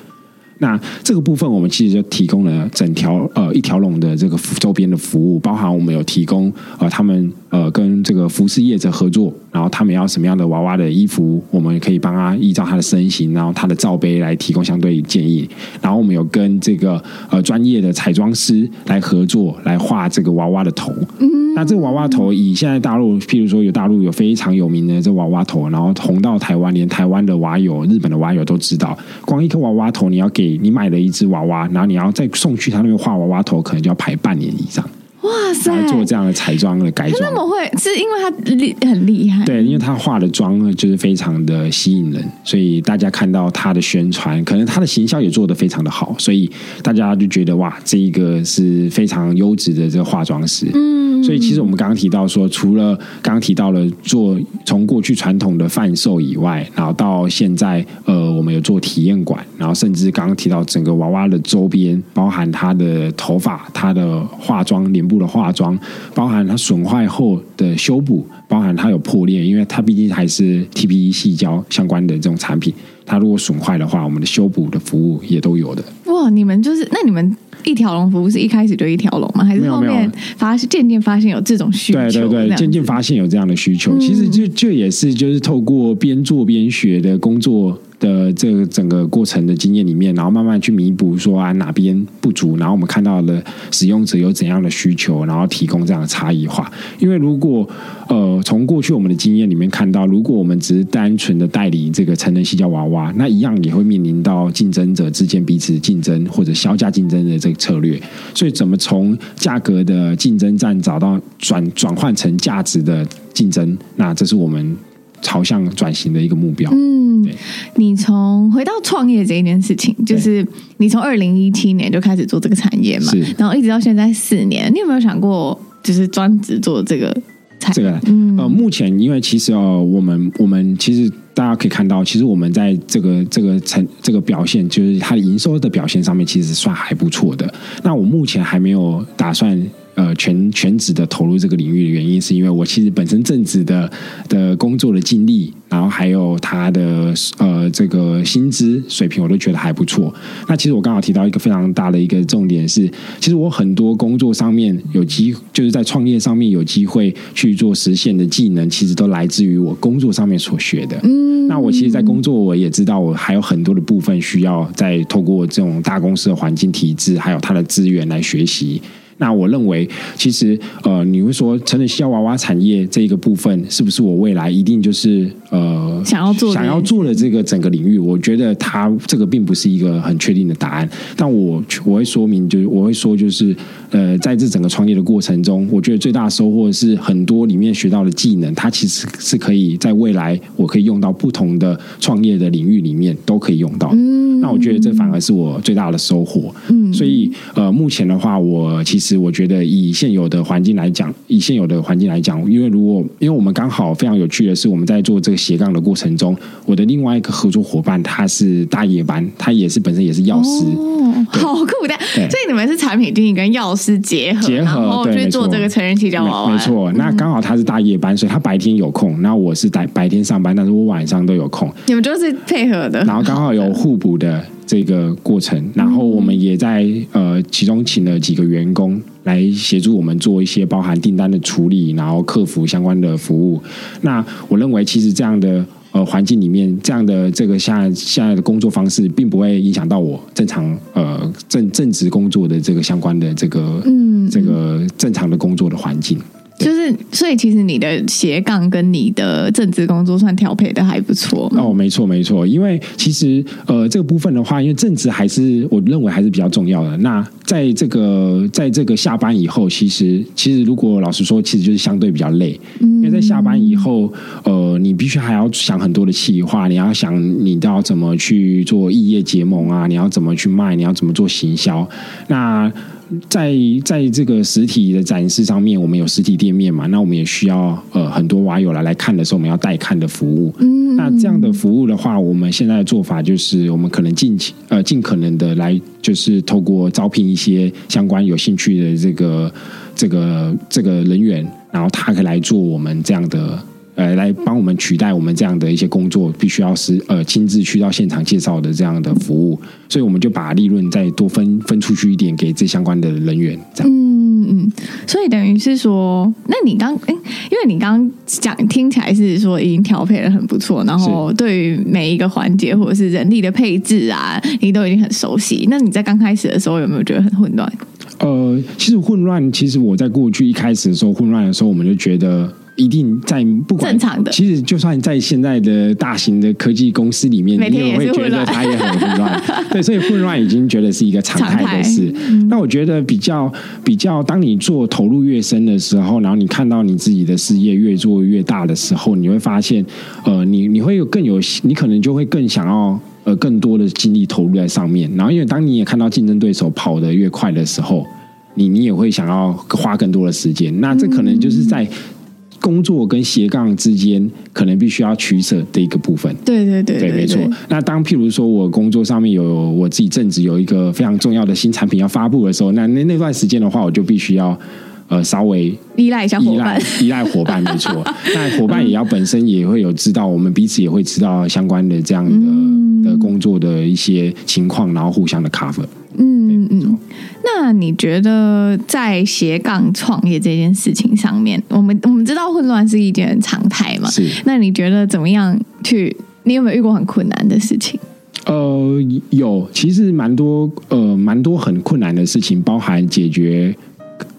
那这个部分，我们其实就提供了整条呃一条龙的这个周边的服务，包含我们有提供呃他们呃跟这个服饰业者合作。然后他们要什么样的娃娃的衣服，我们可以帮他依照他的身形，然后他的罩杯来提供相对建议。然后我们有跟这个呃专业的彩妆师来合作，来画这个娃娃的头。嗯，那这个娃娃头以现在大陆，譬如说有大陆有非常有名的这娃娃头，然后红到台湾，连台湾的娃友、日本的娃友都知道。光一颗娃娃头，你要给你买了一只娃娃，然后你要再送去他那边画娃娃头，可能就要排半年以上。哇塞，来做这样的彩妆的改装。那么会是因为他厉很厉害？对，因为他化的妆呢，就是非常的吸引人，所以大家看到他的宣传，可能他的行销也做得非常的好，所以大家就觉得哇，这一个是非常优质的这个化妆师。嗯，所以其实我们刚刚提到说，除了刚刚提到了做从过去传统的贩售以外，然后到现在呃，我们有做体验馆，然后甚至刚刚提到整个娃娃的周边，包含他的头发、他的化妆、脸部的化妆，包含它损坏后的修补，包含它有破裂，因为它毕竟还是 TPE 细胶相关的这种产品，它如果损坏的话，我们的修补的服务也都有的。哇，你们就是那你们一条龙服务是一开始就一条龙吗？还是后面发现渐渐发现有这种需求？对对对，渐渐发现有这样的需求。嗯、其实就就也是就是透过边做边学的工作。的这个整个过程的经验里面，然后慢慢去弥补说啊哪边不足，然后我们看到了使用者有怎样的需求，然后提供这样的差异化。因为如果呃从过去我们的经验里面看到，如果我们只是单纯的代理这个成人矽胶娃娃，那一样也会面临到竞争者之间彼此竞争或者销价竞争的这个策略。所以怎么从价格的竞争战找到转转换成价值的竞争，那这是我们。朝向转型的一个目标。嗯，你从回到创业这一件事情，就是你从二零一七年就开始做这个产业嘛，是然后一直到现在四年，你有没有想过，就是专职做这个产业？这个，嗯，呃，目前因为其实哦，我们我们其实大家可以看到，其实我们在这个这个成这个表现，就是它的营收的表现上面，其实算还不错的。那我目前还没有打算。呃，全全职的投入这个领域的原因，是因为我其实本身正职的的工作的经历，然后还有他的呃这个薪资水平，我都觉得还不错。那其实我刚好提到一个非常大的一个重点是，其实我很多工作上面有机，就是在创业上面有机会去做实现的技能，其实都来自于我工作上面所学的。嗯，那我其实，在工作我也知道，我还有很多的部分需要再透过这种大公司的环境体制，还有它的资源来学习。那我认为，其实呃，你会说成人矽胶娃娃产业这一个部分，是不是我未来一定就是呃想要做想要做的这个整个领域？我觉得它这个并不是一个很确定的答案。但我我会说明，就是我会说，就是呃，在这整个创业的过程中，我觉得最大的收获是很多里面学到的技能，它其实是可以在未来我可以用到不同的创业的领域里面都可以用到。嗯，那我觉得这反而是我最大的收获。嗯，所以呃，目前的话，我其实。我觉得以现有的环境来讲，以现有的环境来讲，因为如果因为我们刚好非常有趣的是，我们在做这个斜杠的过程中，我的另外一个合作伙伴他是大夜班，他也是本身也是药师，哦，好酷的。所以你们是产品经理跟药师结合，结合对，去做这个成人矽胶娃娃。没错，那刚好他是大夜班，所以他白天有空，那我是白白天上班，但是我晚上都有空。你们就是配合的，然后刚好有互补的这个过程，然后我们也在呃其中请了几个员工。来协助我们做一些包含订单的处理，然后客服相关的服务。那我认为，其实这样的呃环境里面，这样的这个现在现在的工作方式，并不会影响到我正常呃正正职工作的这个相关的这个嗯这个正常的工作的环境。[laughs] 就是，所以其实你的斜杠跟你的正职工作算调配的还不错。哦，没错没错，因为其实呃这个部分的话，因为正职还是我认为还是比较重要的。那在这个在这个下班以后，其实其实如果老实说，其实就是相对比较累，因为在下班以后，呃，你必须还要想很多的企划，你要想你要怎么去做异业结盟啊，你要怎么去卖，你要怎么做行销，那。在在这个实体的展示上面，我们有实体店面嘛？那我们也需要呃很多网友来来看的时候，我们要带看的服务。嗯，那这样的服务的话，我们现在的做法就是，我们可能尽呃尽可能的来，就是透过招聘一些相关有兴趣的这个这个这个人员，然后他可以来做我们这样的。呃，来帮我们取代我们这样的一些工作，必须要是呃亲自去到现场介绍的这样的服务，所以我们就把利润再多分分出去一点给这相关的人员，这样。嗯嗯，所以等于是说，那你刚哎，因为你刚刚讲听起来是说已经调配的很不错，然后对于每一个环节或者是人力的配置啊，你都已经很熟悉。那你在刚开始的时候有没有觉得很混乱？呃，其实混乱，其实我在过去一开始的时候混乱的时候，我们就觉得。一定在不管正常的。其实就算在现在的大型的科技公司里面，你也会觉得它也很混乱。[laughs] 对，所以混乱已经觉得是一个常态的事。嗯、那我觉得比较比较，当你做投入越深的时候，然后你看到你自己的事业越做越大的时候，你会发现，呃，你你会有更有，你可能就会更想要呃更多的精力投入在上面。然后，因为当你也看到竞争对手跑得越快的时候，你你也会想要花更多的时间。那这可能就是在。工作跟斜杠之间，可能必须要取舍的一个部分。对对对，对，对，没错。那当譬如说我工作上面有我自己正职有一个非常重要的新产品要发布的时候，那那那段时间的话，我就必须要呃稍微依赖一下伙伴，依赖伙伴，没错。那伙伴也要本身也会有知道，我们彼此也会知道相关的这样的、嗯、的工作的一些情况，然后互相的 cover。嗯嗯，那你觉得在斜杠创业这件事情上面，我们我们知道混乱是一件常态嘛？是。那你觉得怎么样去？你有没有遇过很困难的事情？呃，有，其实蛮多，呃，蛮多很困难的事情，包含解决。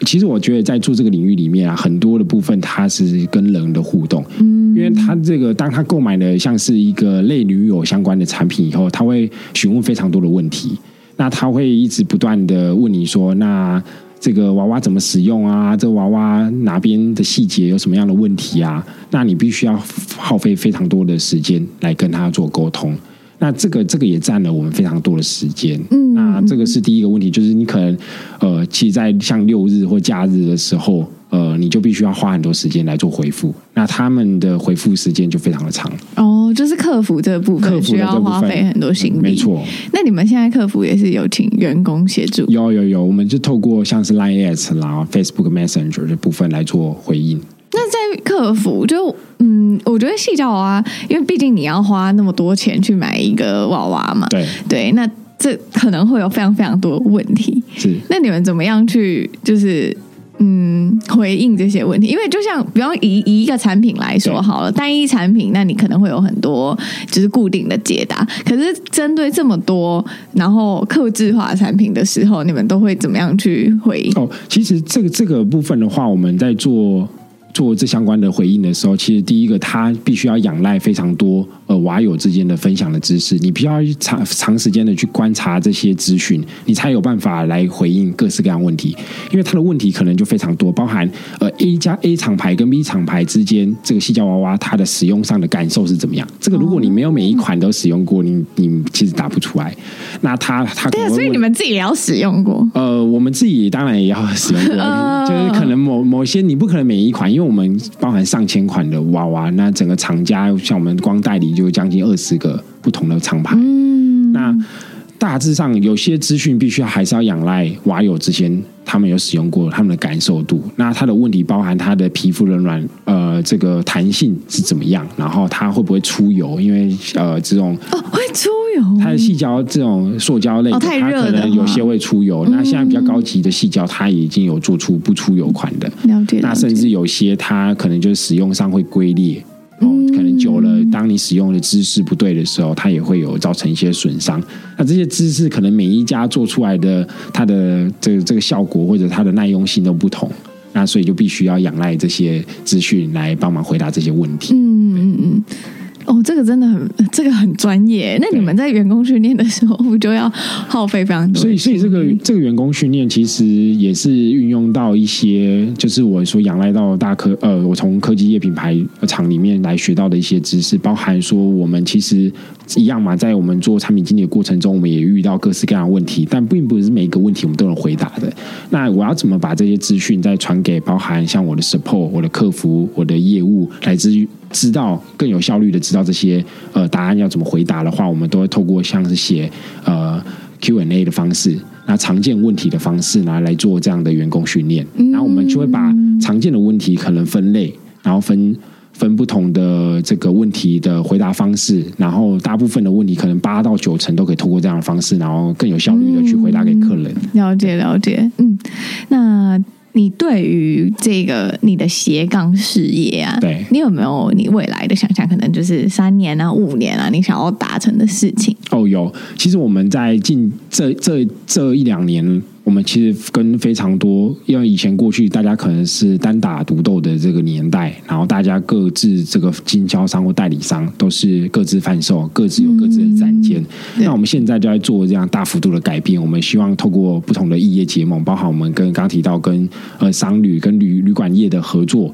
其实我觉得在做这个领域里面啊，很多的部分它是跟人的互动，嗯，因为他这个当他购买了像是一个类女友相关的产品以后，他会询问非常多的问题。那他会一直不断的问你说：“那这个娃娃怎么使用啊？这个娃娃哪边的细节有什么样的问题啊？”那你必须要耗费非常多的时间来跟他做沟通。那这个这个也占了我们非常多的时间。嗯，那这个是第一个问题，就是你可能呃，其实在像六日或假日的时候。呃，你就必须要花很多时间来做回复，那他们的回复时间就非常的长。哦，就是客服这部分需要花费很多心力。没错。那你们现在客服也是有请员工协助？有有有，我们就透过像是 Line Ads 然后 Facebook Messenger 这部分来做回应。那在客服就嗯，我觉得矽胶娃娃，因为毕竟你要花那么多钱去买一个娃娃嘛，对对，那这可能会有非常非常多的问题。是，那你们怎么样去就是？嗯，回应这些问题，因为就像，比方以以一个产品来说好了，单一产品，那你可能会有很多就是固定的解答。可是针对这么多，然后客制化产品的时候，你们都会怎么样去回应？哦，其实这个这个部分的话，我们在做。做这相关的回应的时候，其实第一个，他必须要仰赖非常多呃娃友之间的分享的知识，你必须要长长时间的去观察这些资讯，你才有办法来回应各式各样问题。因为他的问题可能就非常多，包含呃 A 加 A 厂牌跟 B 厂牌之间这个细胶娃娃它的使用上的感受是怎么样？这个如果你没有每一款都使用过，你你其实答不出来。那他他对啊，所以你们自己也要使用过？呃，我们自己当然也要使用过，就是可能某某些你不可能每一款，因为。我们包含上千款的娃娃，那整个厂家像我们光代理就将近二十个不同的厂牌。大致上有些资讯必须还是要仰赖娃友之间，他们有使用过他们的感受度。那他的问题包含他的皮肤的软呃这个弹性是怎么样，然后他会不会出油？因为呃这种哦会出油，它的细胶这种塑胶类的，它可能有些会出油。那现在比较高级的细胶，它已经有做出不出油款的。了解。那甚至有些它可能就是使用上会龟裂。哦，可能久了，当你使用的姿势不对的时候，它也会有造成一些损伤。那这些姿势可能每一家做出来的它的这个这个效果或者它的耐用性都不同，那所以就必须要仰赖这些资讯来帮忙回答这些问题。嗯嗯嗯。哦，这个真的很，这个很专业。那你们在员工训练的时候，不就要耗费非常多？所以，所以这个这个员工训练其实也是运用到一些，就是我说仰赖到大科，呃，我从科技业品牌厂里面来学到的一些知识，包含说我们其实一样嘛，在我们做产品经理的过程中，我们也遇到各式各样的问题，但并不是每一个问题我们都能回答的。那我要怎么把这些资讯再传给包含像我的 support、我的客服、我的业务，来自于。知道更有效率的知道这些呃答案要怎么回答的话，我们都会透过像是写呃 Q&A 的方式，那常见问题的方式拿来做这样的员工训练。然后我们就会把常见的问题可能分类，然后分分不同的这个问题的回答方式，然后大部分的问题可能八到九成都可以通过这样的方式，然后更有效率的去回答给客人。了解了解，嗯，那。你对于这个你的斜杠事业啊，对，你有没有你未来的想象？可能就是三年啊、五年啊，你想要达成的事情？哦，有。其实我们在近这这这一两年我们其实跟非常多，因为以前过去大家可能是单打独斗的这个年代，然后大家各自这个经销商或代理商都是各自贩售，各自有各自的展间。嗯、那我们现在就在做这样大幅度的改变，我们希望透过不同的异业结盟，包含我们跟刚刚提到跟呃商旅跟旅旅馆业的合作，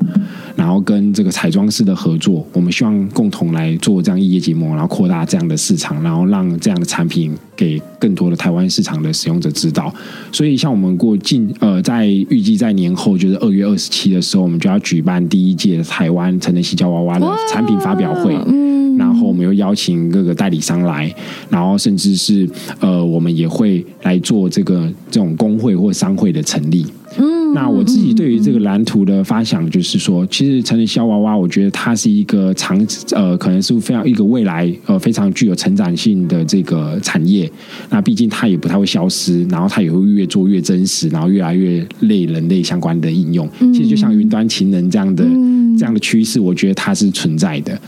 然后跟这个彩妆师的合作，我们希望共同来做这样异业结盟，然后扩大这样的市场，然后让这样的产品给更多的台湾市场的使用者知道。所以，像我们过近呃，在预计在年后，就是二月二十七的时候，我们就要举办第一届台湾成人矽胶娃娃的产品发表会。嗯，然后我们又邀请各个代理商来，然后甚至是呃，我们也会来做这个这种工会或商会的成立。嗯，那我自己对于这个蓝图的发想，就是说，其实成人小娃娃，我觉得它是一个长呃，可能是非常一个未来呃非常具有成长性的这个产业。那毕竟它也不太会消失，然后它也会越做越真实，然后越来越类人类相关的应用。其实就像云端情人这样的这样的趋势，我觉得它是存在的。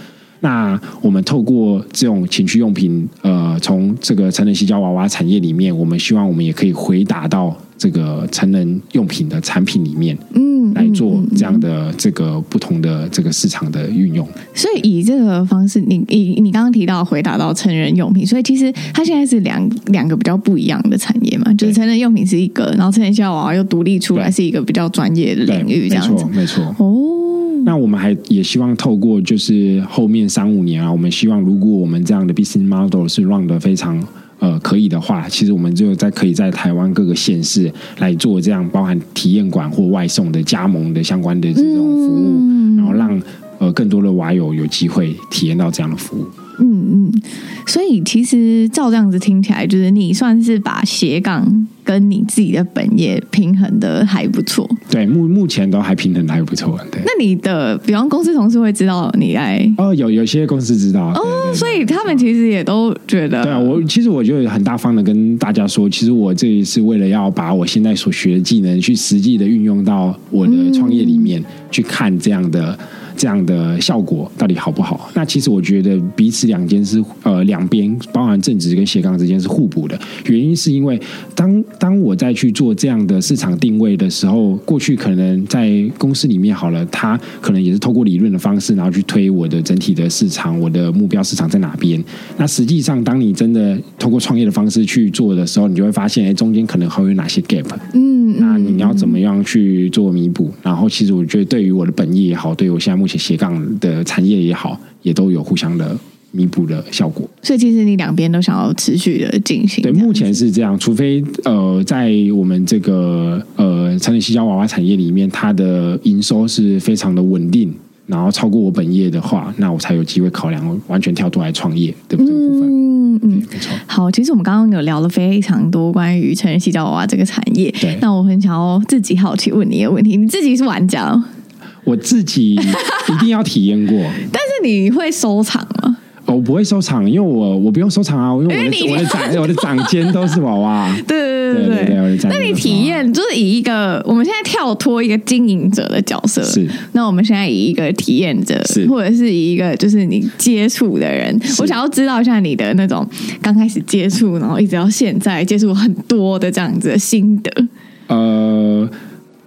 那我们透过这种情趣用品，呃，从这个成人矽胶娃娃产业里面，我们希望我们也可以回答到这个成人用品的产品里面，嗯，来做这样的这个不同的这个市场的运用。所以以这个方式，你以你刚刚提到回答到成人用品，所以其实它现在是两两个比较不一样的产业嘛，就是成人用品是一个，然后成人矽胶娃娃又独立出来是一个比较专业的领域，这样子，没错，没错，哦。那我们还也希望透过就是后面三五年啊，我们希望如果我们这样的 business model 是 run 的非常呃可以的话，其实我们就在可以在台湾各个县市来做这样包含体验馆或外送的加盟的相关的这种服务，嗯、然后让呃更多的娃友有机会体验到这样的服务。嗯嗯，所以其实照这样子听起来，就是你算是把斜杠跟你自己的本业平衡的还不错。对，目目前都还平衡的还不错。对，那你的比方公司同事会知道你来哦，有有些公司知道哦，所以他们其实也都觉得。对啊，我其实我就很大方的跟大家说，其实我这一次为了要把我现在所学的技能去实际的运用到我的创业里面，嗯、去看这样的。这样的效果到底好不好？那其实我觉得彼此两间是呃两边，包含正职跟斜杠之间是互补的。原因是因为当当我在去做这样的市场定位的时候，过去可能在公司里面好了，他可能也是透过理论的方式，然后去推我的整体的市场，我的目标市场在哪边。那实际上，当你真的透过创业的方式去做的时候，你就会发现，哎，中间可能还有哪些 gap。嗯，那你要怎么样去做弥补？然后，其实我觉得对于我的本业也好，对于我现在目前斜杠的产业也好，也都有互相的弥补的效果。所以，其实你两边都想要持续的进行。对，目前是这样。除非呃，在我们这个呃成人矽胶娃娃产业里面，它的营收是非常的稳定，然后超过我本业的话，那我才有机会考量完全跳出来创业，对不对？部分嗯嗯，没错。好，其实我们刚刚有聊了非常多关于成人洗脚娃娃这个产业。对。那我很想要自己好奇问你一个问题：你自己是玩家？我自己一定要体验过，[laughs] 但是你会收藏吗？我不会收藏，因为我我不用收藏啊，因为我的我的掌我的掌间都是娃娃。对对对对对，对，那你体验就是以一个我们现在跳脱一个经营者的角色，是那我们现在以一个体验者，是或者是以一个就是你接触的人，我想要知道一下你的那种刚开始接触，然后一直到现在接触很多的这样子的心得。呃。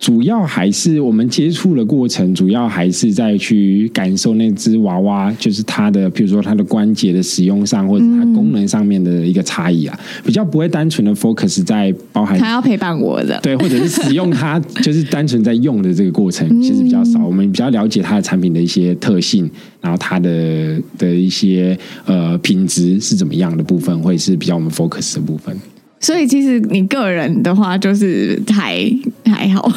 主要还是我们接触的过程，主要还是在去感受那只娃娃，就是它的，比如说它的关节的使用上，或者它功能上面的一个差异啊，比较不会单纯的 focus 在包含它要陪伴我的，对，或者是使用它，[laughs] 就是单纯在用的这个过程，其实比较少。我们比较了解它的产品的一些特性，然后它的的一些呃品质是怎么样的部分，会是比较我们 focus 的部分。所以其实你个人的话，就是还还好。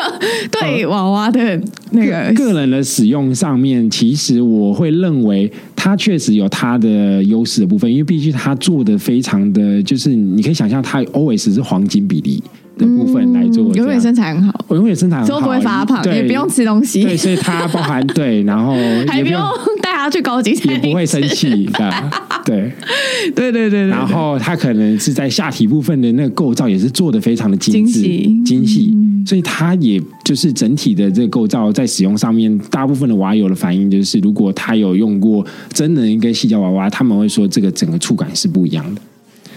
[laughs] 对娃娃的那个个人的使用上面，其实我会认为它确实有它的优势的部分，因为毕竟它做的非常的就是，你可以想象它 always 是黄金比例。的部分来做，永远身材很好，我永远身材很好，都不会发胖，也不用吃东西，对，所以它包含对，[laughs] 然后还不用带他去高级餐厅，也不会生气，[laughs] 对，对。对对，然后他可能是在下体部分的那个构造也是做的非常的精致精细，所以它也就是整体的这个构造在使用上面，大部分的娃友的反应就是，如果他有用过真人跟细胶娃娃，他们会说这个整个触感是不一样的。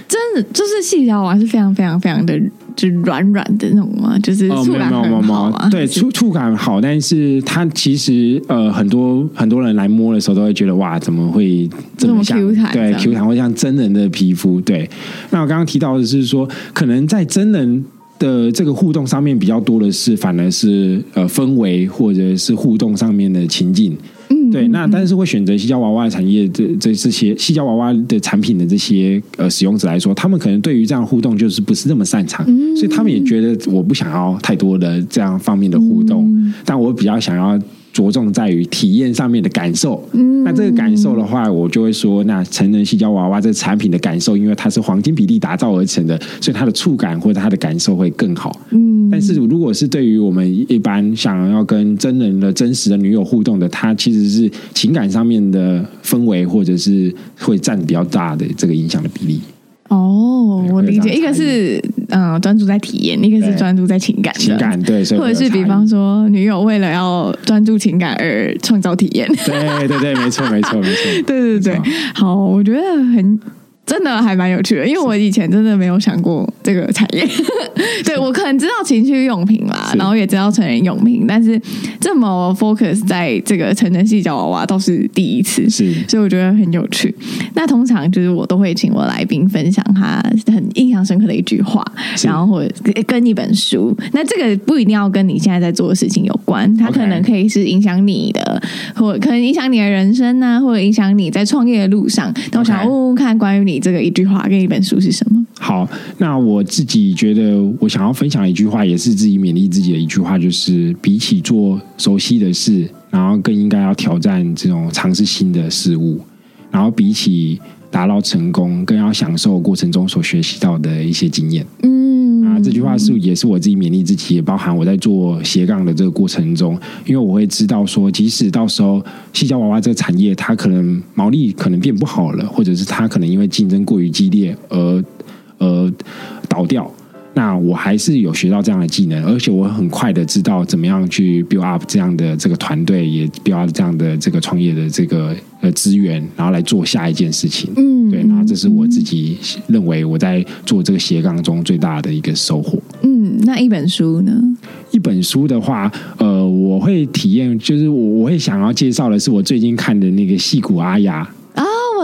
真的就是细胶娃娃是非常非常非常的就软软的那种吗？就是触感很好吗？对，触触感好，但是它其实呃很多很多人来摸的时候都会觉得哇，怎么会这么像？这么 Q 弹对，Q 弹会像真人的皮肤。对，那我刚刚提到的是说，可能在真人。的这个互动上面比较多的是，反而是呃氛围或者是互动上面的情境，嗯，对。那但是会选择西郊娃娃产业这这这些西郊娃娃的产品的这些呃使用者来说，他们可能对于这样互动就是不是那么擅长，所以他们也觉得我不想要太多的这样方面的互动，但我比较想要。着重在于体验上面的感受，嗯，那这个感受的话，我就会说，那成人矽胶娃娃这个产品的感受，因为它是黄金比例打造而成的，所以它的触感或者它的感受会更好，嗯。但是如果是对于我们一般想要跟真人的真实的女友互动的，它其实是情感上面的氛围，或者是会占比较大的这个影响的比例。哦，我理解，一个是嗯专注在体验，一个是专注在情感，情感对，或者是比方说女友为了要专注情感而创造体验，[laughs] 对对对，没错没错没错，[laughs] 对对对，好，我觉得很。真的还蛮有趣的，因为我以前真的没有想过这个产业。[laughs] 对，我可能知道情趣用品啦，然后也知道成人用品，但是这么 focus 在这个成人细小娃娃倒是第一次，是，所以我觉得很有趣。那通常就是我都会请我来宾分享他很印象深刻的一句话，然后或者跟一本书。那这个不一定要跟你现在在做的事情有关，它可能可以是影响你的，或可能影响你的人生啊，或者影响你在创业的路上。那我想问问看，关于你。这个一句话跟一本书是什么？好，那我自己觉得，我想要分享一句话，也是自己勉励自己的一句话，就是比起做熟悉的事，然后更应该要挑战这种尝试新的事物，然后比起达到成功，更要享受过程中所学习到的一些经验。嗯。啊这句话是也是我自己勉励自己，也包含我在做斜杠的这个过程中，因为我会知道说，即使到时候西郊娃娃这个产业它可能毛利可能变不好了，或者是它可能因为竞争过于激烈而而倒掉。那我还是有学到这样的技能，而且我很快的知道怎么样去 build up 这样的这个团队，也 build up 这样的这个创业的这个呃资源，然后来做下一件事情。嗯，对，那这是我自己认为我在做这个斜杠中最大的一个收获。嗯，那一本书呢？一本书的话，呃，我会体验，就是我我会想要介绍的是我最近看的那个戏骨阿雅。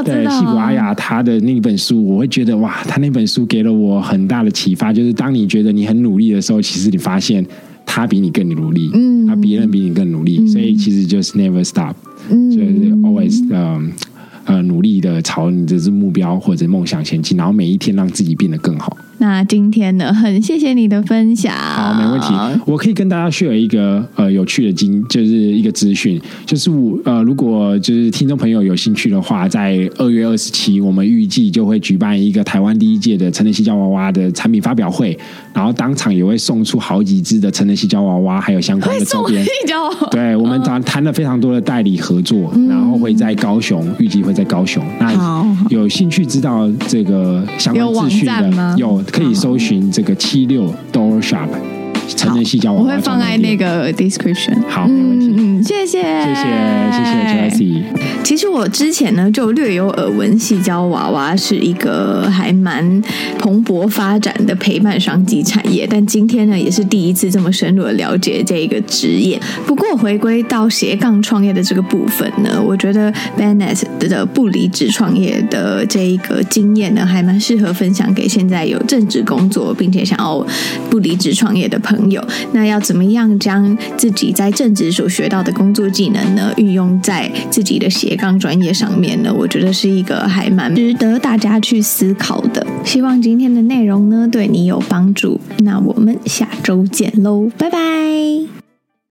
对，西古阿雅他的那本书，我会觉得哇，他那本书给了我很大的启发。就是当你觉得你很努力的时候，其实你发现他比你更努力，嗯，他别人比你更努力，嗯、所以其实就是 never stop，嗯，就是 always 嗯呃努力的朝你的目标或者梦想前进，然后每一天让自己变得更好。那今天呢，很谢谢你的分享。好，没问题。我可以跟大家 share 一个呃有趣的经，就是一个资讯，就是我呃如果就是听众朋友有兴趣的话，在二月二十七，我们预计就会举办一个台湾第一届的成人西郊娃娃的产品发表会，然后当场也会送出好几只的成人西郊娃娃，还有相关的周边。对，我们谈谈了非常多的代理合作，然后会在高雄，预计会在高雄。那有兴趣知道这个相关资讯的有。可以搜寻这个七六 Door Shop。成人细胶娃娃，我会放在那个 description。好，没问题。嗯，谢谢，谢谢，谢谢 Jessie。其实我之前呢就略有耳闻，细胶娃娃是一个还蛮蓬勃发展的陪伴商机产业，但今天呢也是第一次这么深入的了解这个职业。不过回归到斜杠创业的这个部分呢，我觉得 Bennett 的不离职创业的这一个经验呢，还蛮适合分享给现在有正职工作并且想要不离职创业的朋友。朋友，那要怎么样将自己在政治所学到的工作技能呢，运用在自己的斜杠专业上面呢？我觉得是一个还蛮值得大家去思考的。希望今天的内容呢，对你有帮助。那我们下周见喽，拜拜。